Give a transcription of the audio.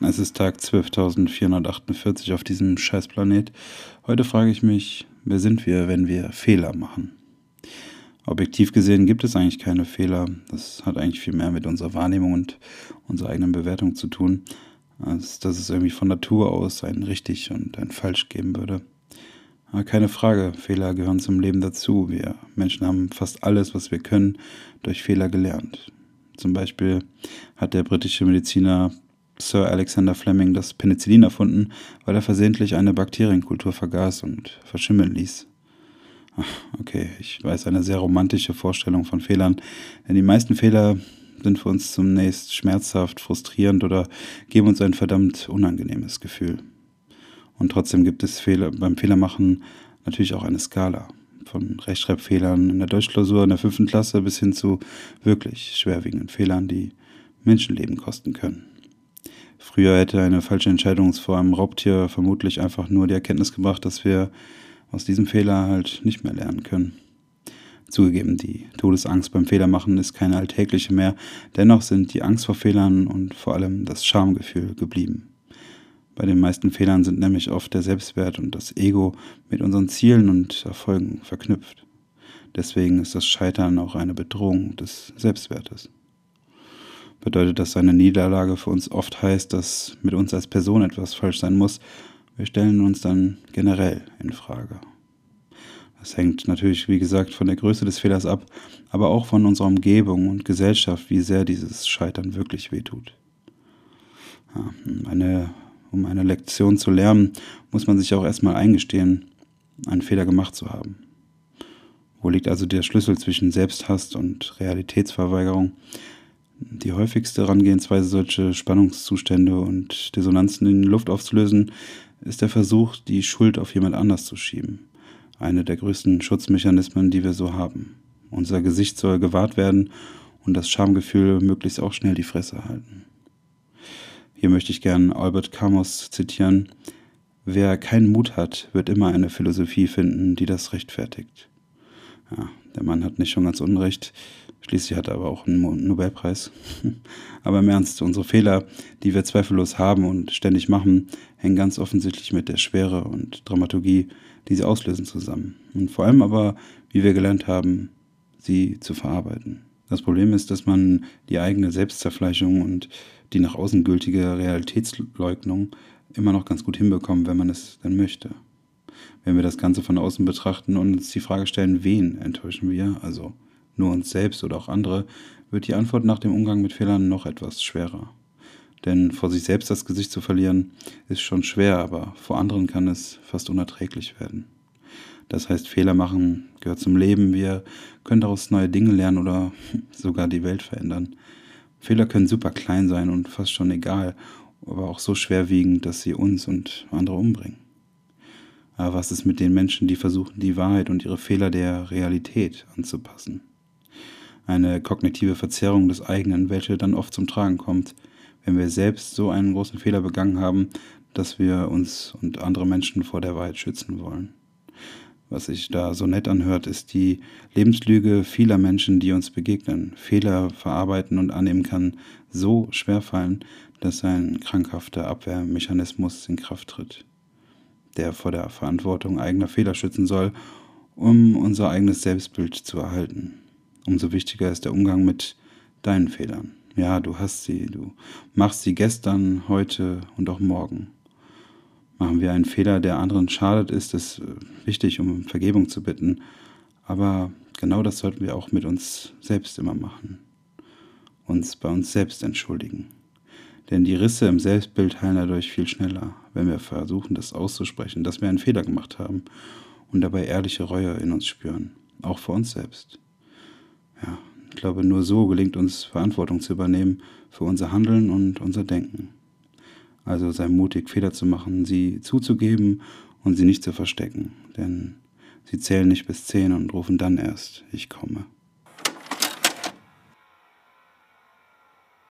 Es ist Tag 12.448 auf diesem Scheißplanet. Heute frage ich mich, wer sind wir, wenn wir Fehler machen? Objektiv gesehen gibt es eigentlich keine Fehler. Das hat eigentlich viel mehr mit unserer Wahrnehmung und unserer eigenen Bewertung zu tun, als dass es irgendwie von Natur aus ein richtig und ein falsch geben würde. Aber keine Frage, Fehler gehören zum Leben dazu. Wir Menschen haben fast alles, was wir können, durch Fehler gelernt. Zum Beispiel hat der britische Mediziner Sir Alexander Fleming das Penicillin erfunden, weil er versehentlich eine Bakterienkultur vergaß und verschimmeln ließ. Okay, ich weiß eine sehr romantische Vorstellung von Fehlern, denn die meisten Fehler sind für uns zunächst schmerzhaft, frustrierend oder geben uns ein verdammt unangenehmes Gefühl. Und trotzdem gibt es Fehler, beim Fehlermachen natürlich auch eine Skala. Von Rechtschreibfehlern in der Deutschklausur in der fünften Klasse bis hin zu wirklich schwerwiegenden Fehlern, die Menschenleben kosten können. Früher hätte eine falsche Entscheidung vor einem Raubtier vermutlich einfach nur die Erkenntnis gebracht, dass wir aus diesem Fehler halt nicht mehr lernen können. Zugegeben, die Todesangst beim Fehlermachen ist keine alltägliche mehr, dennoch sind die Angst vor Fehlern und vor allem das Schamgefühl geblieben. Bei den meisten Fehlern sind nämlich oft der Selbstwert und das Ego mit unseren Zielen und Erfolgen verknüpft. Deswegen ist das Scheitern auch eine Bedrohung des Selbstwertes. Bedeutet das eine Niederlage für uns oft heißt, dass mit uns als Person etwas falsch sein muss, wir stellen uns dann generell in Frage. Das hängt natürlich, wie gesagt, von der Größe des Fehlers ab, aber auch von unserer Umgebung und Gesellschaft, wie sehr dieses Scheitern wirklich wehtut. Ja, eine um eine Lektion zu lernen, muss man sich auch erstmal eingestehen, einen Fehler gemacht zu haben. Wo liegt also der Schlüssel zwischen Selbsthass und Realitätsverweigerung? Die häufigste Herangehensweise, solche Spannungszustände und Dissonanzen in Luft aufzulösen, ist der Versuch, die Schuld auf jemand anders zu schieben. Eine der größten Schutzmechanismen, die wir so haben. Unser Gesicht soll gewahrt werden und das Schamgefühl möglichst auch schnell die Fresse halten. Hier möchte ich gern Albert Camus zitieren. Wer keinen Mut hat, wird immer eine Philosophie finden, die das rechtfertigt. Ja, der Mann hat nicht schon ganz Unrecht. Schließlich hat er aber auch einen Nobelpreis. aber im Ernst, unsere Fehler, die wir zweifellos haben und ständig machen, hängen ganz offensichtlich mit der Schwere und Dramaturgie, die sie auslösen, zusammen. Und vor allem aber, wie wir gelernt haben, sie zu verarbeiten. Das Problem ist, dass man die eigene Selbstzerfleischung und die nach außen gültige Realitätsleugnung immer noch ganz gut hinbekommen, wenn man es denn möchte. Wenn wir das Ganze von außen betrachten und uns die Frage stellen, wen enttäuschen wir, also nur uns selbst oder auch andere, wird die Antwort nach dem Umgang mit Fehlern noch etwas schwerer. Denn vor sich selbst das Gesicht zu verlieren, ist schon schwer, aber vor anderen kann es fast unerträglich werden. Das heißt, Fehler machen gehört zum Leben. Wir können daraus neue Dinge lernen oder sogar die Welt verändern. Fehler können super klein sein und fast schon egal, aber auch so schwerwiegend, dass sie uns und andere umbringen. Aber was ist mit den Menschen, die versuchen, die Wahrheit und ihre Fehler der Realität anzupassen? Eine kognitive Verzerrung des eigenen, welche dann oft zum Tragen kommt, wenn wir selbst so einen großen Fehler begangen haben, dass wir uns und andere Menschen vor der Wahrheit schützen wollen was sich da so nett anhört, ist die Lebenslüge vieler Menschen, die uns begegnen. Fehler verarbeiten und annehmen kann so schwer fallen, dass ein krankhafter Abwehrmechanismus in Kraft tritt, der vor der Verantwortung eigener Fehler schützen soll, um unser eigenes Selbstbild zu erhalten. Umso wichtiger ist der Umgang mit deinen Fehlern. Ja, du hast sie, du machst sie gestern, heute und auch morgen. Machen wir einen Fehler, der anderen schadet, ist es äh, wichtig, um Vergebung zu bitten. Aber genau das sollten wir auch mit uns selbst immer machen. Uns bei uns selbst entschuldigen. Denn die Risse im Selbstbild heilen dadurch viel schneller, wenn wir versuchen, das auszusprechen, dass wir einen Fehler gemacht haben und dabei ehrliche Reue in uns spüren, auch für uns selbst. Ja, ich glaube, nur so gelingt uns Verantwortung zu übernehmen für unser Handeln und unser Denken. Also sei mutig, Fehler zu machen, sie zuzugeben und sie nicht zu verstecken, denn sie zählen nicht bis zehn und rufen dann erst, ich komme.